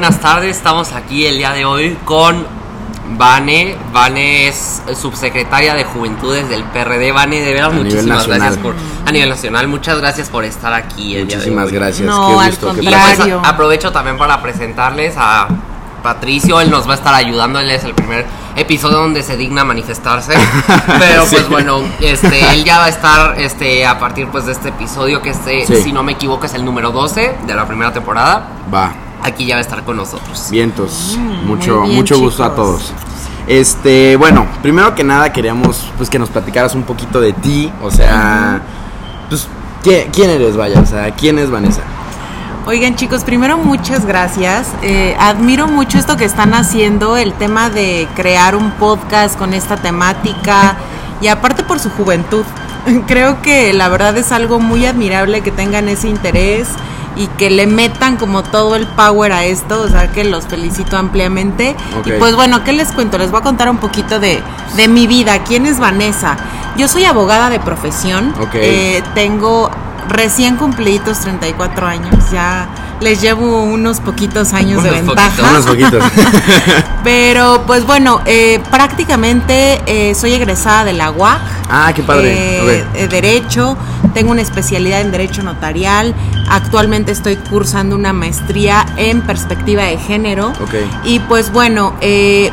buenas tardes. Estamos aquí el día de hoy con Vane. Vane es subsecretaria de Juventudes del PRD. Vane, de verdad, A nivel muchísimas gracias por. A nivel nacional, muchas gracias por estar aquí el Muchísimas día de hoy. gracias. No, Qué al gusto. Y contrario. pues, aprovecho también para presentarles a Patricio. Él nos va a estar ayudando. Él es el primer episodio donde se digna manifestarse. Pero pues bueno, este, él ya va a estar este, a partir pues de este episodio, que este, Sí. si no me equivoco, es el número 12 de la primera temporada. Va, Aquí ya va a estar con nosotros. vientos. Mm, mucho bien, mucho gusto a todos. Este, bueno, primero que nada queríamos pues que nos platicaras un poquito de ti, o sea, pues ¿quién, quién eres, vaya? O sea, ¿quién es Vanessa? Oigan chicos, primero muchas gracias. Eh, admiro mucho esto que están haciendo, el tema de crear un podcast con esta temática y aparte por su juventud. Creo que la verdad es algo muy admirable que tengan ese interés y que le metan como todo el power a esto, o sea que los felicito ampliamente. Y pues bueno, ¿qué les cuento? Les voy a contar un poquito de, de mi vida. ¿Quién es Vanessa? Yo soy abogada de profesión. Eh, tengo recién cumplidos 34 años. Ya les llevo unos poquitos años de ventaja. poquitos. Unos poquitos. Pero pues bueno, eh, prácticamente eh, soy egresada de la UAC. ah, qué padre. Eh, eh, derecho, tengo una especialidad en Derecho Notarial. Actualmente estoy cursando una maestría en perspectiva de género. Ok. Y pues bueno, eh,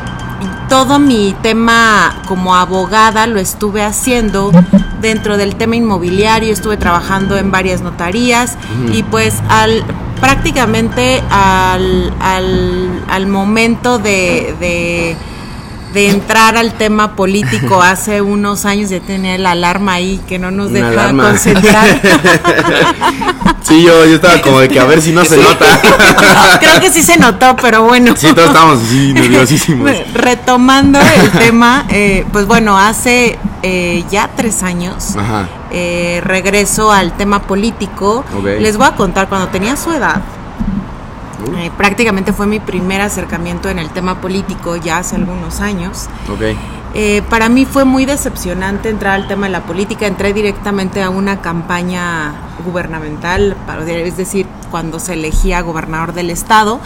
todo mi tema como abogada lo estuve haciendo dentro del tema inmobiliario, estuve trabajando en varias notarías y pues al prácticamente al, al, al momento de, de, de entrar al tema político hace unos años ya tenía la alarma ahí que no nos Una deja alarma. concentrar. Sí, yo, yo estaba como de que a ver si no se nota. Creo que sí se notó, pero bueno. Sí, todos estábamos así nerviosísimos. Retomando el tema, eh, pues bueno, hace eh, ya tres años Ajá. Eh, regreso al tema político. Les voy a contar, cuando tenía su edad, eh, prácticamente fue mi primer acercamiento en el tema político ya hace algunos años. ok. Eh, para mí fue muy decepcionante entrar al tema de la política. Entré directamente a una campaña gubernamental, para- es decir, cuando se elegía gobernador del estado.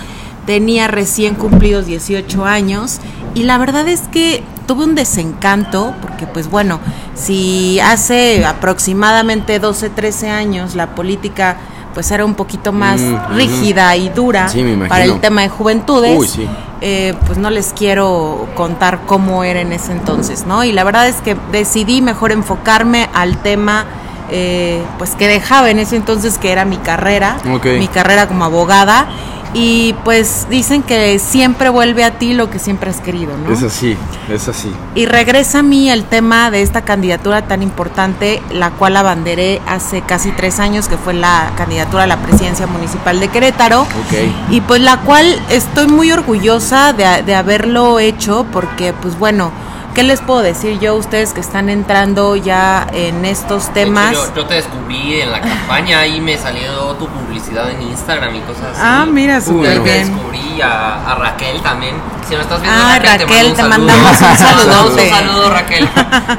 Tenía recién cumplidos 18 años y la verdad es que tuve un desencanto porque pues bueno, si hace aproximadamente 12, 13 años la política pues era un poquito más Mm, rígida y dura Sí, para el tema de juventudes Uy, sí. eh, pues no les quiero contar cómo era en ese entonces, ¿no? Y la verdad es que decidí mejor enfocarme al tema, eh, pues que dejaba en ese entonces que era mi carrera, mi carrera como abogada. Y pues dicen que siempre vuelve a ti lo que siempre has querido, ¿no? Es así, es así. Y regresa a mí el tema de esta candidatura tan importante, la cual abanderé hace casi tres años, que fue la candidatura a la presidencia municipal de Querétaro. Ok. Y pues la cual estoy muy orgullosa de, de haberlo hecho porque pues bueno, ¿qué les puedo decir yo a ustedes que están entrando ya en estos hecho, temas? yo, yo te descubrí en la campaña y me salió tu publicidad en Instagram y cosas así. Ah, mira, súper te bien. descubrí a, a Raquel también. Si me estás viendo, Ah, Raquel, Raquel, te mando un mandamos un Te mandamos saludote. un saludo, Raquel.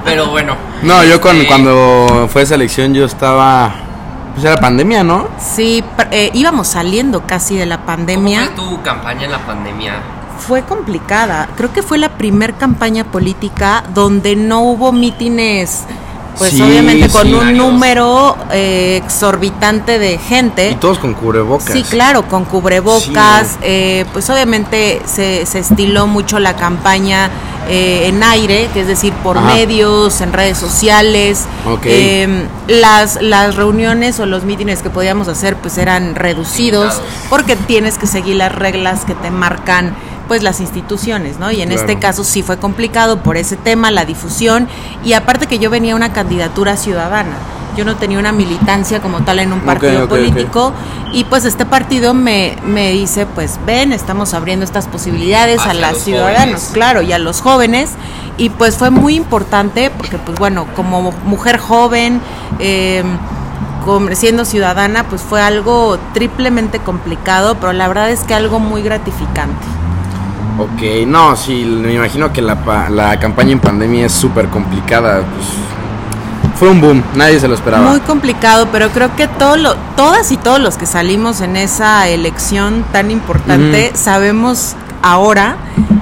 Pero bueno. No, yo cuando, este, cuando fue esa elección yo estaba... Pues era pandemia, ¿no? Sí, eh, íbamos saliendo casi de la ¿Cómo pandemia. fue tu campaña en la pandemia? Fue complicada. Creo que fue la primer campaña política donde no hubo mítines, pues Sí, obviamente con sí. un número eh, exorbitante de gente. Y todos con cubrebocas. Sí, claro, con cubrebocas, Sí, eh, pues obviamente se, se estiló mucho la campaña eh, en aire, que es decir, por Ajá. medios, en redes sociales. Eh, las, las reuniones o los mítines que podíamos hacer pues eran reducidos Limitados. porque tienes que seguir las reglas que te marcan pues las instituciones, ¿no? Y en Claro. este caso sí fue complicado por ese tema, la difusión y aparte que yo venía una candidatura ciudadana. Yo no tenía una militancia como tal en un partido político y pues este partido me, me dice, pues ven, estamos abriendo estas posibilidades a las ciudadanos, jóvenes. claro, y a los jóvenes y pues fue muy importante porque pues bueno, como mujer joven, eh, como siendo ciudadana, pues fue algo triplemente complicado, pero la verdad es que algo muy gratificante. Ok, no, sí, me imagino que la, la campaña en pandemia es súper complicada. Pues, fue un boom, nadie se lo esperaba. Muy complicado, pero creo que todo lo, todas y todos los que salimos en esa elección tan importante sabemos ahora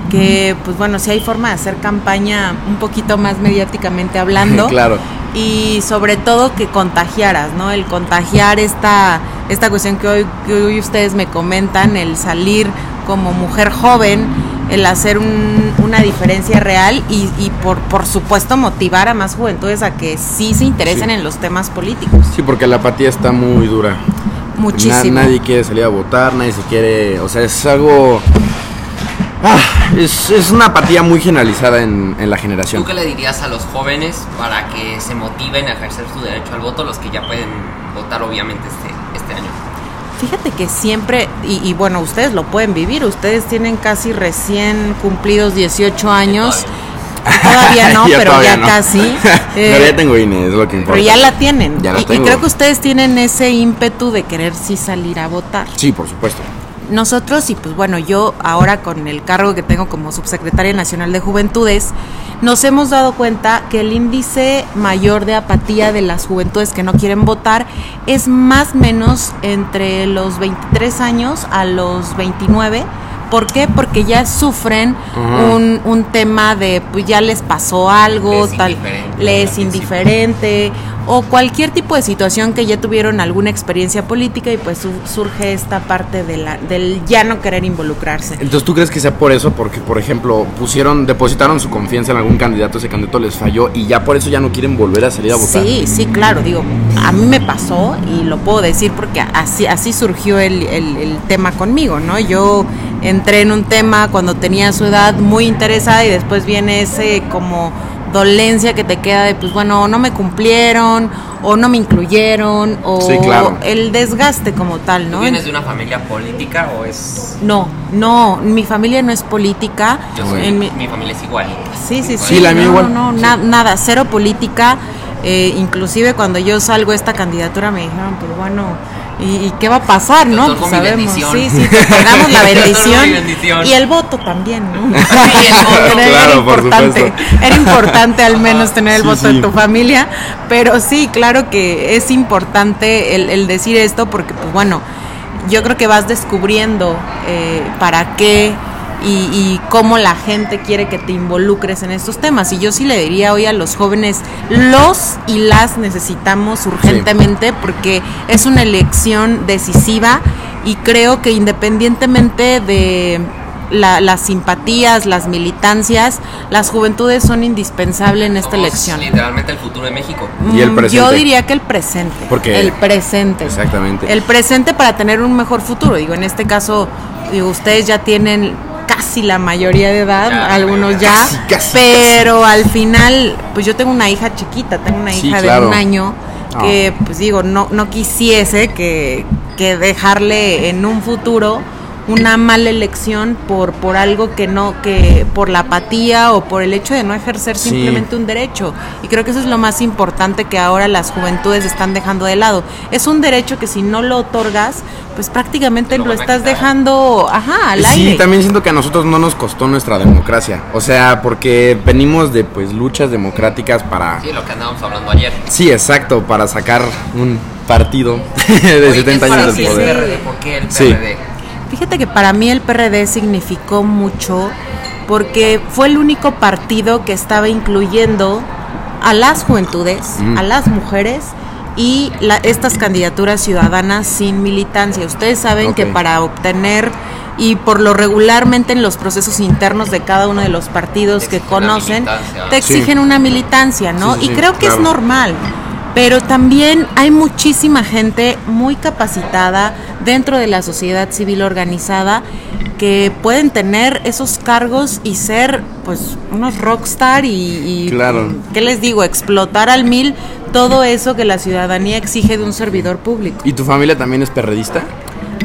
que, pues bueno, si hay forma de hacer campaña un poquito más mediáticamente hablando. claro. Y sobre todo que contagiaras, ¿no? El contagiar esta, esta cuestión que hoy, que hoy ustedes me comentan, el salir como mujer joven, el hacer un- una diferencia real y, y por, por supuesto motivar a más juventudes a que sí se interesen Sí. en los temas políticos. Sí, porque la apatía está muy dura. Muchísimo. Na- nadie quiere salir a votar, nadie se quiere. O sea, es algo. Ah, es, es una apatía muy generalizada en, en la generación. ¿Tú qué le dirías a los jóvenes para que se motiven a ejercer su derecho al voto, los que ya pueden votar obviamente este, este año? Fíjate que siempre, y, y bueno, ustedes lo pueden vivir, ustedes tienen casi recién cumplidos 18 años. Todavía no, Yo pero todavía ya no. casi. pero Eh, ya tengo INE, es lo que importa. pero ya la tienen. Ya la y, y creo que ustedes tienen ese ímpetu de querer sí salir a votar. Sí, por supuesto. Nosotros, y pues bueno, yo ahora con el cargo que tengo como subsecretaria nacional de juventudes, nos hemos dado cuenta que el índice mayor de apatía de las juventudes que no quieren votar es más o menos entre los 23 años a los 29. ¿Por qué? Porque ya sufren un, un tema de, pues ya les pasó algo, Les es tal, les indiferente, o cualquier tipo de situación que ya tuvieron alguna experiencia política y pues su- surge esta parte de la, del ya no querer involucrarse. Entonces, ¿tú crees que sea por eso? Porque, por ejemplo, pusieron, depositaron su confianza en algún candidato, ese candidato les falló y ya por eso ya no quieren volver a salir a votar. Sí, sí, claro, digo, a mí me pasó y lo puedo decir porque así, así surgió el, el- el tema conmigo, ¿no? Yo entré en un tema cuando tenía su edad muy interesada y después viene ese como dolencia que te queda de, pues bueno, no me cumplieron o no me incluyeron o Sí, claro. el desgaste como tal, ¿Tú ¿no? vienes de una familia política o es.? No, no, mi familia no es política. Yo soy, En mi- mi familia es igual. Sí, sí, sí. Sí, la mía no, igual. No, no, Sí. na- nada, cero política. Eh, inclusive cuando yo salgo esta candidatura me dijeron, pues bueno, ¿y, y qué va a pasar, no? Pues con sabemos. bendición. Sí, sí, te damos la bendición, mi bendición. y el voto también, ¿no? el voto. Era Claro, por importante, supuesto. era importante al menos tener el Sí, voto sí. de tu familia, pero sí, claro que es importante el, el decir esto porque, pues bueno, yo creo que vas descubriendo eh, para qué y, y cómo la gente quiere que te involucres en estos temas. Y yo sí le diría hoy a los jóvenes, los y las necesitamos urgentemente porque es una elección decisiva y creo que independientemente de la- las simpatías, las militancias, las juventudes son indispensables en esta Somos elección. Literalmente el futuro de México. Y el Mm, presente. Yo diría que el presente. Porque- el presente. Exactamente. El presente para tener un mejor futuro. Digo, en este caso, digo, ustedes ya tienen casi la mayoría de edad, Ya, algunos ya, Casi, casi, pero al final, pues yo tengo una hija chiquita, tengo una Sí, hija claro. de un año Ah. que, pues digo, no, no quisiese que, que dejarle en un futuro una mala elección por por algo que no que por la apatía o por el hecho de no ejercer Sí. simplemente un derecho y creo que eso es lo más importante que ahora las juventudes están dejando de lado es un derecho que si no lo otorgas pues prácticamente Lo estás dejando ajá al Sí, aire también siento que a nosotros no nos costó nuestra democracia. O sea, porque venimos de pues luchas democráticas para... Sí, lo que andábamos hablando ayer. Sí, exacto, para sacar un partido de Oye, 70 ¿qué es años para de ti el poder. PRD? ¿Por qué el Sí. PRD? Fíjate que para mí el PRD significó mucho porque fue el único partido que estaba incluyendo a las juventudes, Mm. a las mujeres y la- estas candidaturas ciudadanas sin militancia. Ustedes saben que para obtener y por lo regularmente en los procesos internos de cada uno de los partidos que conocen, te Sí. exigen una militancia, ¿no? Sí, sí, y sí, creo que es normal. Pero también hay muchísima gente muy capacitada dentro de la sociedad civil organizada que pueden tener esos cargos y ser pues unos rockstar y, y Claro. ¿qué les digo? Explotar al mil todo eso que la ciudadanía exige de un servidor público. ¿Y tu familia también es perredista?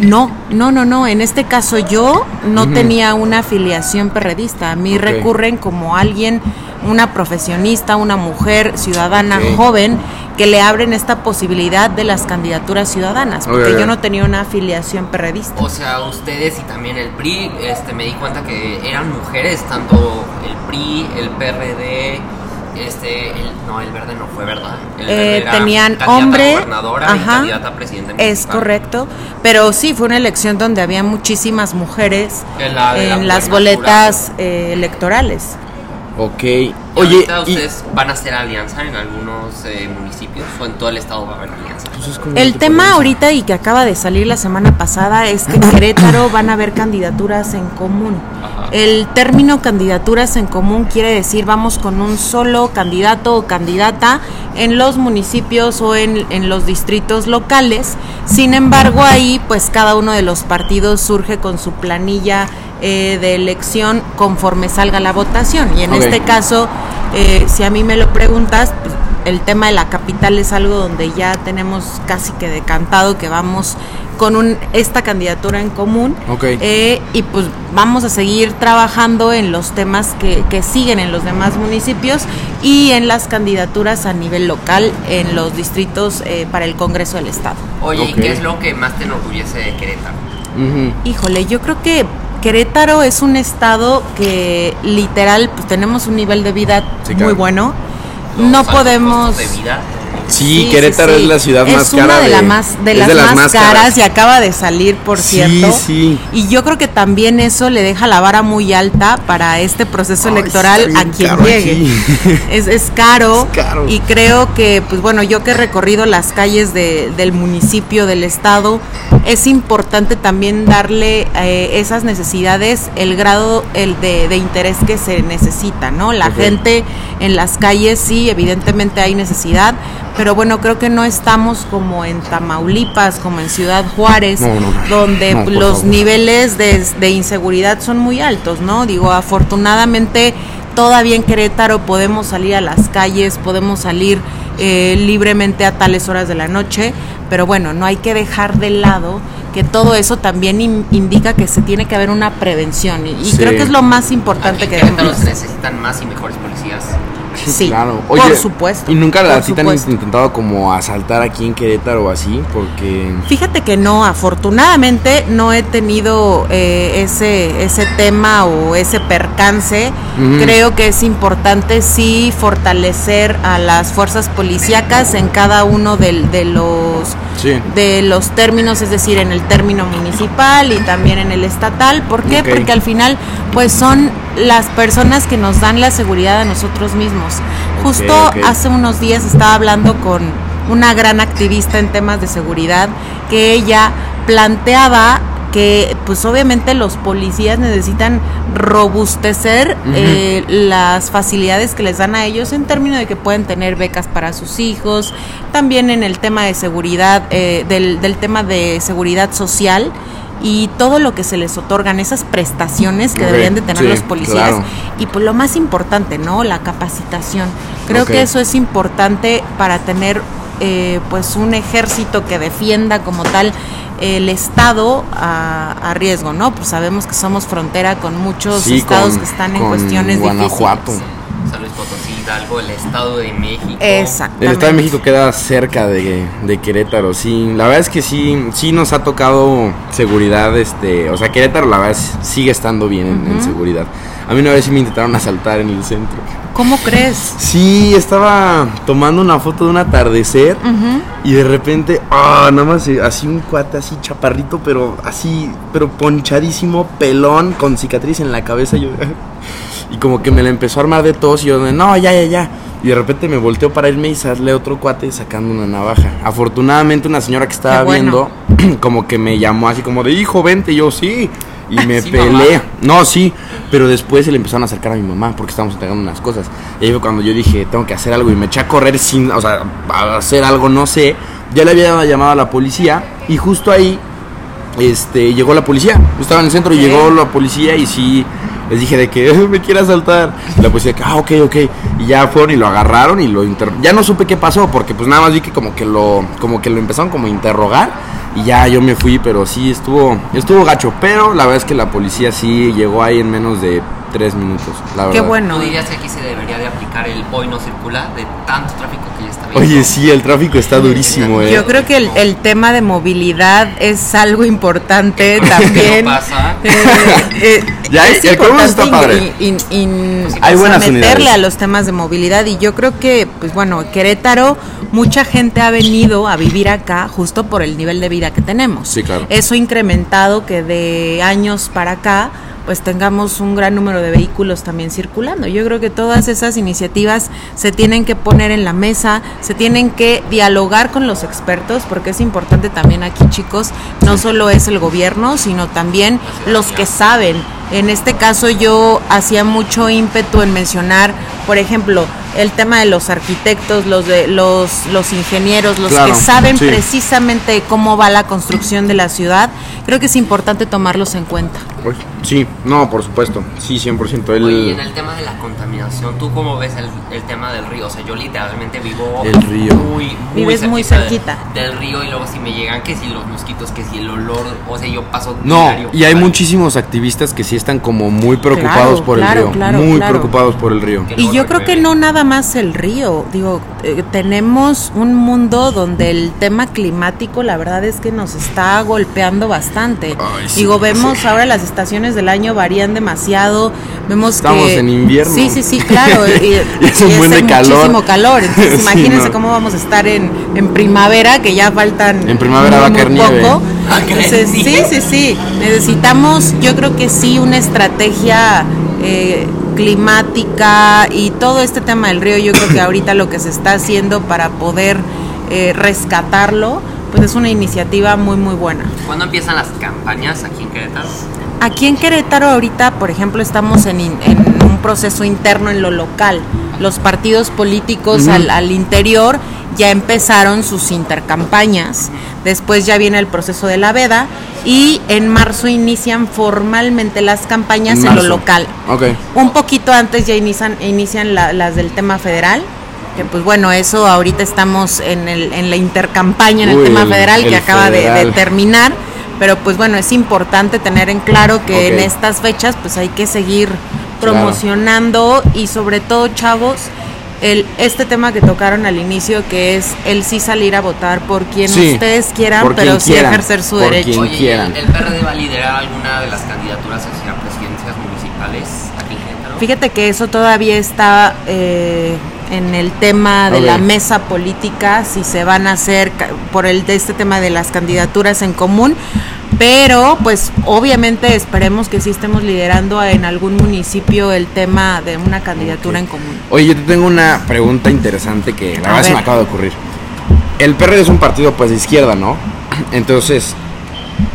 No, no, no, no. En este caso yo no tenía una afiliación perredista. A mí recurren como alguien, una profesionista, una mujer ciudadana joven, que le abren esta posibilidad de las candidaturas ciudadanas. Porque yo no tenía una afiliación perredista. O sea, ustedes y también el PRI, este, me di cuenta que eran mujeres, tanto el PRI, el PRD, Este, el- no, el verde no fue verdad. El Eh, verde era tenían candidata a hombre, gobernadora y candidata a presidente Es correcto, pero sí, fue una elección donde había muchísimas mujeres En la la las boletas eh, electorales. Ok. Y Oye, y- ustedes van a hacer alianza en algunos eh, municipios o en todo el estado va a haber alianza. pues El tema ahorita y que acaba de salir la semana pasada es que en Querétaro van a haber candidaturas en común. Ajá. El término candidaturas en común quiere decir vamos con un solo candidato o candidata en los municipios o en, en los distritos locales. Sin embargo, ahí pues cada uno de los partidos surge con su planilla eh, de elección conforme salga la votación. Y en este caso, eh, si a mí me lo preguntas, pues, el tema de la capital es algo donde ya tenemos casi que decantado que vamos con un, esta candidatura en común. Ok. Eh, y pues vamos a seguir trabajando en los temas que, que siguen en los demás municipios y en las candidaturas a nivel local en los distritos eh, para el Congreso del Estado. Oye. ¿y qué es lo que más te enorgullece de Querétaro? Híjole, yo creo que Querétaro es un estado que literal pues tenemos un nivel de vida Sí, muy claro. bueno. Los No podemos de vida. Sí, Querétaro es la ciudad más una cara de, de- la más, de es las de las más, más caras, caras. y acaba de salir, por cierto. sí. Y yo creo que también eso le deja la vara muy alta para este proceso Ay, electoral a quien llegue. Es, es caro, Es caro. y creo que, pues bueno, yo que he recorrido las calles de- del municipio, del estado, es importante también darle eh, esas necesidades el grado el de, de interés que se necesita, ¿no? La gente en las calles sí, evidentemente hay necesidad, pero bueno, creo que no estamos como en Tamaulipas, como en Ciudad Juárez, No, no, no. donde los favor. niveles de, de inseguridad son muy altos, ¿no? Digo, afortunadamente todavía en Querétaro podemos salir a las calles, podemos salir eh, libremente a tales horas de la noche, pero bueno, no hay que dejar de lado que todo eso también in- indica que se tiene que haber una prevención y, y Sí. creo que es lo más importante que Querétaro debemos. se necesitan más y mejores policías. Sí, claro. por Oye, supuesto. ¿Y nunca por a ti te han intentado como asaltar aquí en Querétaro o así? Porque... Fíjate que no, afortunadamente no he tenido eh, ese, ese tema o ese percance. Creo que es importante sí fortalecer a las fuerzas policíacas en cada uno de, los Sí. de los términos, es decir, en el término municipal y también en el estatal. ¿Por qué? Porque al final, pues son las personas que nos dan la seguridad a nosotros mismos. Justo hace unos días estaba hablando con una gran activista en temas de seguridad que ella planteaba que pues obviamente los policías necesitan robustecer eh, las facilidades que les dan a ellos en términos de que pueden tener becas para sus hijos, también en el tema de seguridad, eh, del, del tema de seguridad social y todo lo que se les otorgan, esas prestaciones que deberían de tener sí, los policías. claro. Y pues lo más importante, ¿no? La capacitación. Creo que eso es importante para tener eh, pues un ejército que defienda como tal el estado a, a riesgo, ¿no? Pues sabemos que somos frontera con muchos Sí, estados con- que están en cuestiones Guanajuato. difíciles. Hidalgo, el Estado de México. Exactamente. El Estado de México queda cerca de, de Querétaro, sí. La verdad es que sí, sí nos ha tocado seguridad, este, o sea, Querétaro la verdad es- sigue estando bien en, seguridad. A mí una vez sí me intentaron asaltar en el centro. ¿Cómo crees? Sí, estaba tomando una foto de un atardecer y de repente, ah, nada más eh, así un cuate así chaparrito, pero así, pero ponchadísimo, pelón, con cicatriz en la cabeza. Yo, y como que me la empezó a armar de tos y yo, de, no, ya, ya, ya. Y de repente me volteó para irme y sale otro cuate sacando una navaja. Afortunadamente una señora que estaba bueno. viendo, como que me llamó así como de, hijo, vente, y yo sí. Y me Sí, peleé. mamá. No, sí, pero después se le empezaron a acercar a mi mamá porque estábamos entregando unas cosas. Y ahí fue cuando yo dije, tengo que hacer algo. Y me eché a correr sin, o sea, a hacer algo, no sé. Ya le había llamado a la policía y justo ahí este, llegó la policía. Yo estaba en el centro y llegó la policía y sí, les dije de que me quiere asaltar. Y la policía, que, ah, ok, ok. Y ya fueron y lo agarraron y lo inter... Ya no supe qué pasó porque pues nada más vi que como que lo, como que lo empezaron como a interrogar. Y ya yo me fui, pero sí estuvo, estuvo gacho. Pero la verdad es que la policía sí llegó ahí en menos de tres minutos, la verdad. Qué bueno. ¿Tú dirías que aquí se debería de aplicar el hoy no circula de tanto tráfico que ya está habiendo? Oye, sí, el tráfico está durísimo, eh. Yo creo que el, el tema de movilidad es algo importante también. no pasa? Eh, eh, Ya, es el Colmex está padre. in- in- in- Hay o sea, buenas meterle unidades. a los temas de movilidad y yo creo que, pues bueno, Querétaro, mucha gente ha venido a vivir acá justo por el nivel de vida que tenemos. Sí, claro. Eso ha incrementado que de años para acá pues tengamos un gran número de vehículos también circulando. Yo creo que todas esas iniciativas se tienen que poner en la mesa, se tienen que dialogar con los expertos, porque es importante también aquí, chicos, no solo es el gobierno, sino también los que saben. En este caso yo hacía mucho ímpetu en mencionar, por ejemplo, el tema de los arquitectos, los de los los ingenieros, los Claro, que saben sí. precisamente cómo va la construcción de la ciudad, creo que es importante tomarlos en cuenta. Uy, Sí, no, por supuesto. Sí, 100%. El, Oye, y en el tema de la contaminación, ¿tú cómo ves el, el tema del río? O sea, yo literalmente vivo El río. muy, muy Vives muy de- cerquita. del río y luego si me llegan que si los mosquitos, que si el olor, o sea, yo paso No, diario y hay muchísimos activistas que sí están como muy preocupados Claro, por claro, el río. claro, muy claro. preocupados por el río. Y yo creo que no nada más el río, digo, eh, tenemos un mundo donde el tema climático la verdad es que nos está golpeando bastante. Ay, sí, digo, vemos sí. ahora las estaciones del año varían demasiado, vemos Estamos que... en invierno. Sí, sí, sí, claro. y, Y es un y buen de calor. muchísimo calor, entonces Sí, imagínense no. cómo vamos a estar en, en primavera, que ya faltan... En primavera va a caer nieve. poco. Entonces, sí, sí, sí. Necesitamos, yo creo que sí, una estrategia eh, climática y todo este tema del río. Yo creo que ahorita lo que se está haciendo para poder eh, rescatarlo, pues es una iniciativa muy, muy buena. ¿Cuándo empiezan las campañas aquí en Querétaro? Aquí en Querétaro ahorita, por ejemplo, estamos en, un proceso interno en lo local. Los partidos políticos al interior ya empezaron sus intercampañas. Después ya viene el proceso de la veda y en marzo inician formalmente las campañas en, lo marzo. local. Ok. Un poquito antes ya inician, inician la- las del tema federal. Que pues bueno, eso ahorita estamos en, el, en la intercampaña en el Uy, tema el- federal el que acaba de- de federal. terminar. Pero pues bueno, es importante tener en claro que Ok. en estas fechas pues hay que seguir Claro. promocionando y sobre todo chavos, el, este tema que tocaron al inicio que es el sí salir a votar por quien Sí, ustedes quieran, por pero quien sí quieran, ejercer su por derecho. quien Oye, quieran. ¿el, el PRD va a liderar alguna de las candidaturas hacia presidencias municipales aquí en Querétaro? Fíjate que eso todavía está eh, en el tema de la mesa política, si se van a hacer ca- por el de este tema de las candidaturas en común, pero pues obviamente esperemos que sí estemos liderando en algún municipio el tema de una candidatura en común. Oye, yo te tengo una pregunta interesante que la A verdad se me acaba de ocurrir. El PRD es un partido pues de izquierda, ¿no? Entonces,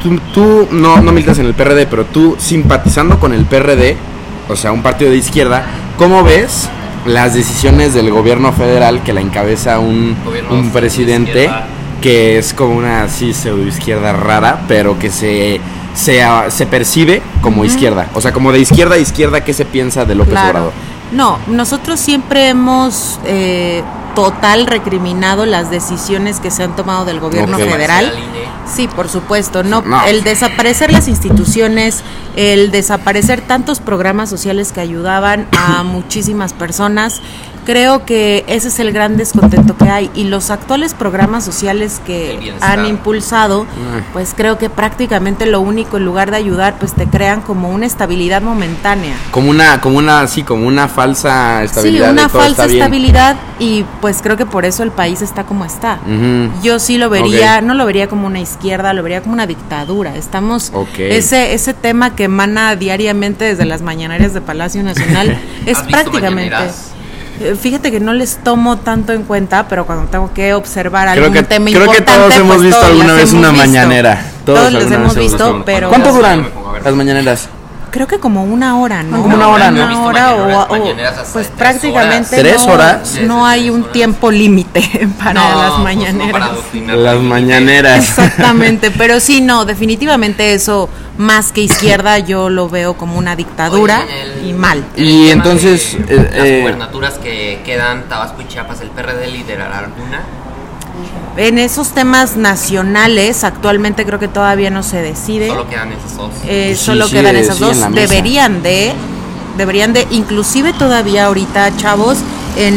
tú, tú no, no militas en el PRD, pero tú simpatizando con el PRD, o sea, un partido de izquierda, ¿cómo ves las decisiones del gobierno federal que la encabeza un, un presidente. Que es como una así pseudo izquierda rara, pero que se, se, se percibe como izquierda? O sea, como de izquierda a izquierda, ¿qué se piensa de López Claro. Obrador? No, nosotros siempre hemos eh, total recriminado las decisiones que se han tomado del gobierno Ok. federal. Sí, por supuesto, no, No. el desaparecer las instituciones, el desaparecer tantos programas sociales que ayudaban a muchísimas personas, creo que ese es el gran descontento que hay y los actuales programas sociales que han impulsado, pues creo que prácticamente lo único en lugar de ayudar, pues te crean como una estabilidad momentánea. Como una, como una, sí, como una falsa estabilidad. Sí, de una todo falsa está bien. estabilidad y pues creo que por eso el país está como está. Yo sí lo vería, no lo vería como una izquierda, lo vería como una dictadura. Estamos ese ese tema que emana diariamente desde las mañaneras de Palacio Nacional es ¿Has visto prácticamente mañaneras? Eh, Fíjate que no les tomo tanto en cuenta, pero cuando tengo que observar Creo algún que, tema creo que todos hemos pues, visto todos alguna vez hemos una visto. mañanera. Todos, alguna les hemos visto, visto. pero ¿Cuánto duran las mañaneras? creo que como una hora, ¿no? Como una hora, ¿no? Una visto hora o- mañaneras- mañaneras pues tres prácticamente horas. ¿Tres no, horas? no hay un tiempo límite para No, las pues, no, mañaneras. para Las mañaneras. Exactamente, pero sí, no, definitivamente eso, más que izquierda, yo lo veo como una dictadura Oye, en el- y mal. Y entonces, de eh, las eh, gubernaturas que quedan, Tabasco y Chiapas, ¿el PRD liderará alguna? En esos temas nacionales, actualmente creo que todavía no se decide. Solo quedan esas dos. Eh, Sí, solo sí, quedan esas sí, dos. Deberían de, deberían de, inclusive todavía ahorita, chavos, en,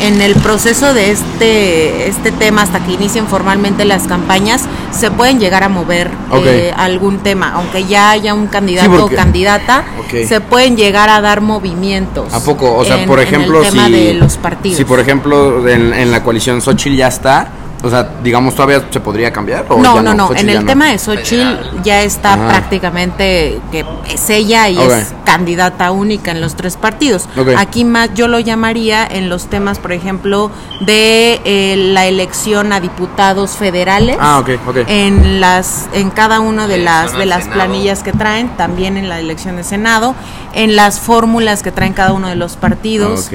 en el proceso de este, este tema, hasta que inicien formalmente las campañas, se pueden llegar a mover eh, algún tema, aunque ya haya un candidato porque- o candidata, se pueden llegar a dar movimientos. ¿A poco? O sea, en- por en ejemplo, el tema si, de los partidos. si por ejemplo en, en la coalición Xochitl ya está, o sea, digamos, ¿todavía se podría cambiar? o No, ya no, no. Xochitl En el no? tema de Xochitl Federal. ya está Ajá. prácticamente que es ella y es candidata única en los tres partidos. Aquí más yo lo llamaría en los temas, por ejemplo, de eh, la elección a diputados federales. Ah, ok, ok. En las, en cada una de las de las Senado. planillas que traen, también en la elección de Senado, en las fórmulas que traen cada uno de los partidos.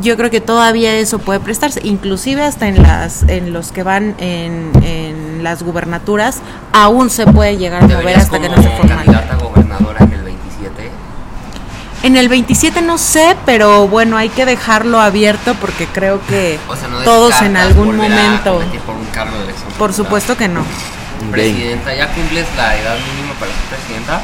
Yo creo que todavía eso puede prestarse, inclusive hasta en las en los que van en, en las gubernaturas, aún se puede llegar a mover hasta que no se candidata gobernadora en el 27. En el 27 no sé, pero bueno, hay que dejarlo abierto porque creo que O sea, no todos en algún momento, por un cargo de elección por supuesto que no. Presidenta, ¿ya cumples la edad mínima para ser presidenta?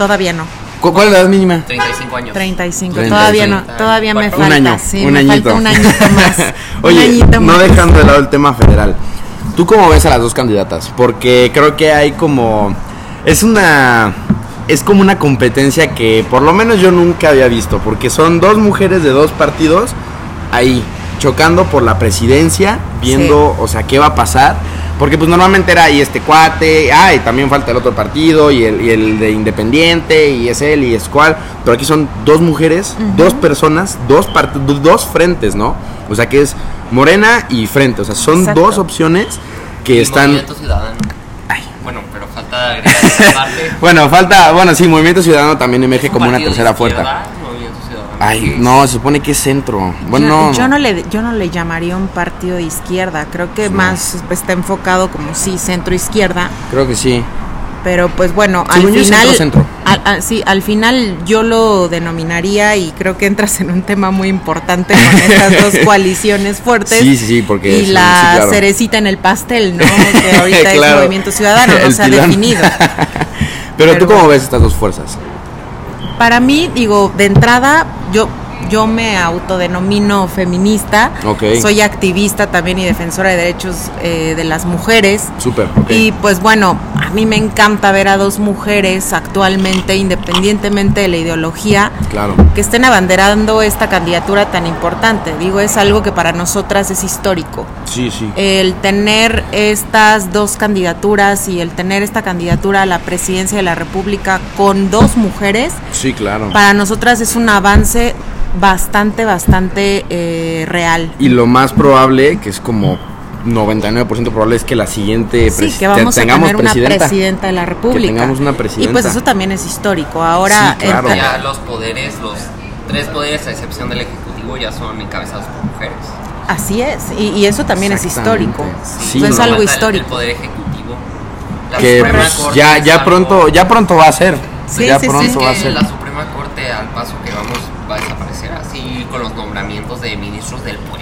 todavía no. ¿Cu- ¿Cuál es la edad mínima? 35 años. 35, 35. todavía no, todavía me falta, un año, sí, un me añito. falta un añito más. un Oye, añito no más. dejando de lado el tema federal. ¿Tú cómo ves a las dos candidatas? Porque creo que hay como es una es como una competencia que por lo menos yo nunca había visto, porque son dos mujeres de dos partidos ahí chocando por la presidencia, viendo, o sea, qué va a pasar. Porque pues normalmente era ahí este cuate, ah, y también falta el otro partido, y el, y el de Independiente, y es él, y es cual. Pero aquí son dos mujeres, dos personas, dos, part- do- dos frentes, ¿no? O sea que es Morena y Frente. O sea, son Exacto. dos opciones que Y están... Movimiento Ciudadano. Bueno, pero falta agregar esa parte. Bueno, falta, bueno, sí, Movimiento Ciudadano también emerge Un como una tercera fuerza. Ay, no, se supone que es centro. Bueno, yo, yo no le yo no le llamaría un partido de izquierda, creo que más está enfocado como sí centro izquierda, creo que sí. pero pues bueno, al final centro-centro. al- al- sí, al final yo lo denominaría y creo que entras en un tema muy importante con estas dos coaliciones fuertes. Sí, sí, sí, porque y sí, la sí, claro. cerecita en el pastel, ¿no? Que ahorita Claro. es Movimiento Ciudadano, no se ha definido. Pero, Pero tú cómo ves estas dos fuerzas? Para mí, digo, de entrada, yo yo me autodenomino feminista, Ok. soy activista también y defensora de derechos eh, de las mujeres. Súper. Y pues bueno, a mí me encanta ver a dos mujeres actualmente, independientemente de la ideología, Claro. que estén abanderando esta candidatura tan importante. Digo, es algo que para nosotras es histórico. Sí, sí. El tener estas dos candidaturas y el tener esta candidatura a la presidencia de la República con dos mujeres, Sí, claro. para nosotras es un avance bastante, bastante eh, real. Y lo más probable, que es como 99% probable, es que la siguiente Sí, que vamos tengamos tener una presidenta. presidenta de la República. tengamos una Y presidenta. pues eso también es histórico. Ahora, Sí, claro. entra- Ya los poderes, los tres poderes a excepción del Ejecutivo ya son encabezados por mujeres. así es. Y, y eso también es histórico. Sí, Eso es algo histórico. El poder ejecutivo. La que Suprema pues, Corte ya ya algo- pronto ya pronto va a ser Sí, ya sí, pronto Es va a que ser la Suprema Corte al paso que vamos va a desaparecer así con los nombramientos de ministros del y así.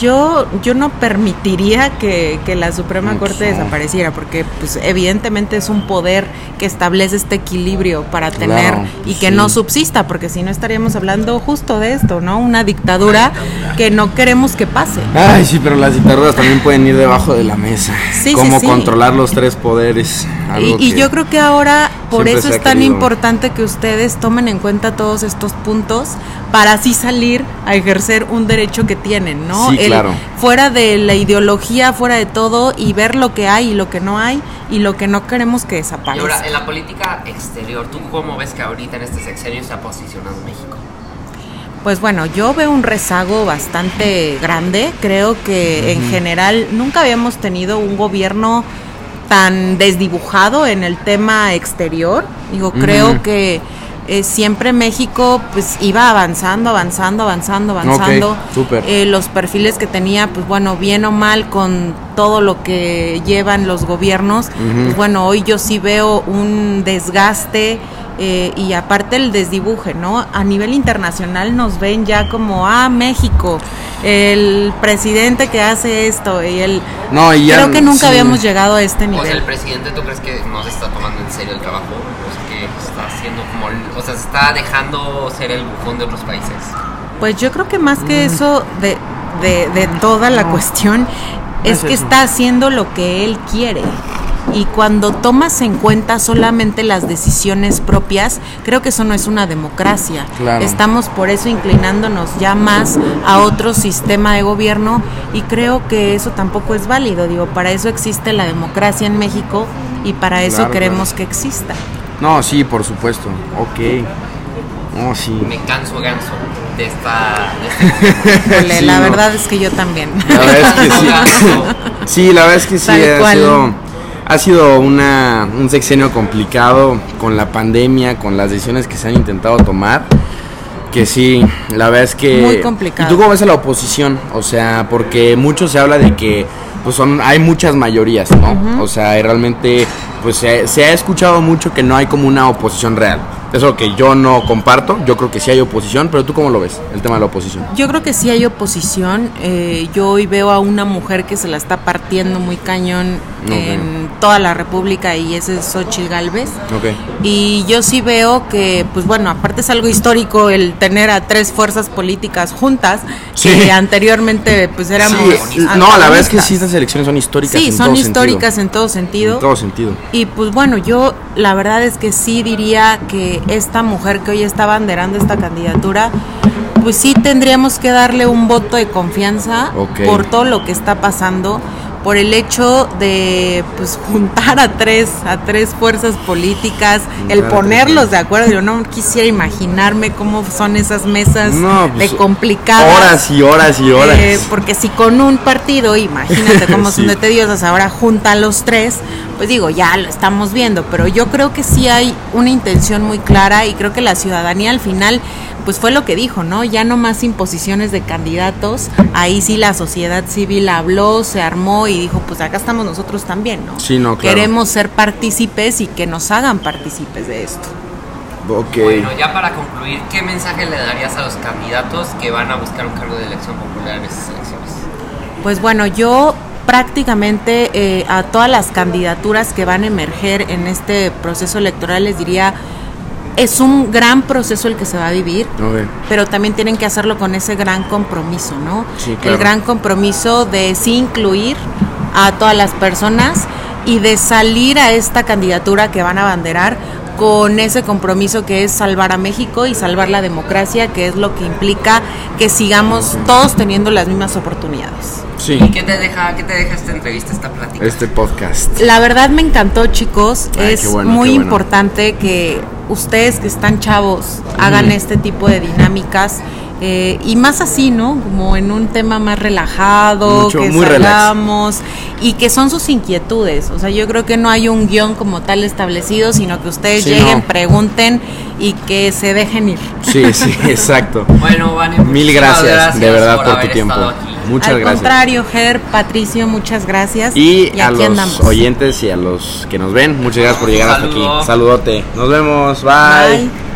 Yo, yo no permitiría que, que la Suprema Corte desapareciera, porque pues evidentemente es un poder que establece este equilibrio para Claro, tener y que sí. no subsista, porque si no estaríamos hablando justo de esto, ¿no? Una dictadura que no queremos que pase. Ay, sí, pero las dictaduras también pueden ir debajo de la mesa. Sí, Cómo controlar los tres poderes. Y, y que- yo creo que ahora por siempre eso es tan querido. importante que ustedes tomen en cuenta todos estos puntos para así salir a ejercer un derecho que tienen, ¿no? Sí, claro. Fuera de la ideología, fuera de todo y ver lo que hay y lo que no hay y lo que no queremos que Y desaparezca. ahora, en la política exterior, ¿tú cómo ves que ahorita en este sexenio se ha posicionado México? Pues bueno, yo veo un rezago bastante grande. Creo que en general nunca habíamos tenido un gobierno tan desdibujado en el tema exterior. Digo, creo que eh, siempre México pues iba avanzando, avanzando, avanzando, avanzando. Ok, súper. Eh, los perfiles que tenía, pues bueno, bien o mal con todo lo que llevan los gobiernos, pues bueno, hoy yo sí veo un desgaste eh, y aparte el desdibuje, ¿no? A nivel internacional nos ven ya como, ah, México, el presidente que hace esto y el... No, y ya- Creo que nunca sí. habíamos llegado a este O sea, el nivel. presidente, ¿tú crees que no se está tomando en serio el trabajo? O sea, que está haciendo como. O sea, se está dejando ser el bufón de otros países. Pues yo creo que más que Mm. eso de, de, de toda la cuestión es Es que eso. está haciendo lo que él quiere. Y cuando tomas en cuenta solamente las decisiones propias, creo que eso no es una democracia. Claro. Estamos por eso inclinándonos ya más a otro sistema de gobierno y creo que eso tampoco es válido. Digo, para eso existe la democracia en México y para eso Claro, queremos claro. que exista. No, sí, por supuesto. Ok. No, sí. Me canso ganso de esta. De este Sí, la no. verdad es que yo también. La verdad es que sí. Ganso. Sí, la verdad es que sí Tal ha cual. sido, ha sido una, un sexenio complicado con la pandemia, con las decisiones que se han intentado tomar. Que sí, la verdad es que... Muy complicado. ¿Y tú cómo ves a la oposición? O sea, porque mucho se habla de que pues son, hay muchas mayorías, ¿no? O sea, y realmente pues se, se ha escuchado mucho que no hay como una oposición real. Eso que yo no comparto, yo creo que sí hay oposición, pero tú cómo lo ves, el tema de la oposición. Yo creo que sí hay oposición. eh, yo hoy veo a una mujer que se la está partiendo muy cañón en toda la República y ese es Xochitl Galvez. Ok. Y yo sí veo que, pues bueno, aparte es algo histórico el tener a tres fuerzas políticas juntas, Sí. que anteriormente pues éramos... Sí, no, la verdad es que sí, estas elecciones son históricas. Sí, en son todo históricas sentido. en todo sentido. En todo sentido. Y pues bueno, yo la verdad es que sí diría que esta mujer que hoy está banderando esta candidatura, pues sí tendríamos que darle un voto de confianza Ok. por todo lo que está pasando, por el hecho de pues juntar a tres, a tres fuerzas políticas, el Juntar a ponerlos de acuerdo. Yo no quisiera imaginarme cómo son esas mesas No, pues, de complicadas. Horas y horas y horas. Eh, porque si con un partido, imagínate cómo son Sí. de tediosas, ahora junta a los tres, pues digo, ya lo estamos viendo, pero yo creo que sí hay una intención muy clara y creo que la ciudadanía al final, pues fue lo que dijo, ¿no? Ya no más imposiciones de candidatos, ahí sí la sociedad civil habló, se armó y dijo, pues acá estamos nosotros también, ¿no? Sí, no, claro. Queremos ser partícipes y que nos hagan partícipes de esto. Bueno, ya para concluir, ¿qué mensaje le darías a los candidatos que van a buscar un cargo de elección popular en estas elecciones? Pues bueno, yo prácticamente eh, a todas las candidaturas que van a emerger en este proceso electoral les diría, es un gran proceso el que se va a vivir, pero también tienen que hacerlo con ese gran compromiso, ¿no? Sí, claro. El gran compromiso de sí incluir a todas las personas y de salir a esta candidatura que van a abanderar con ese compromiso que es salvar a México y salvar la democracia, que es lo que implica que sigamos todos teniendo las mismas oportunidades. Sí. ¿Y qué te deja, qué te deja esta entrevista, esta plática? Este podcast. La verdad me encantó, chicos. Ay, es bueno, muy bueno. importante que ustedes que están chavos hagan este tipo de dinámicas. Eh, y más así, ¿no? Como en un tema más relajado, Mucho, que muy relax. salgamos y que son sus inquietudes. O sea, yo creo que no hay un guion como tal establecido, sino que ustedes Sí, lleguen, no. pregunten y que se dejen ir. Sí, sí, exacto. Bueno, Vane, Mil gracias, de verdad, por, tu haber tiempo. Muchas Al gracias. contrario, Ger, Patricio, muchas gracias. Y, a aquí los andamos. oyentes y a los que nos ven, muchas gracias por llegar hasta aquí. Saludote. Nos vemos. Bye.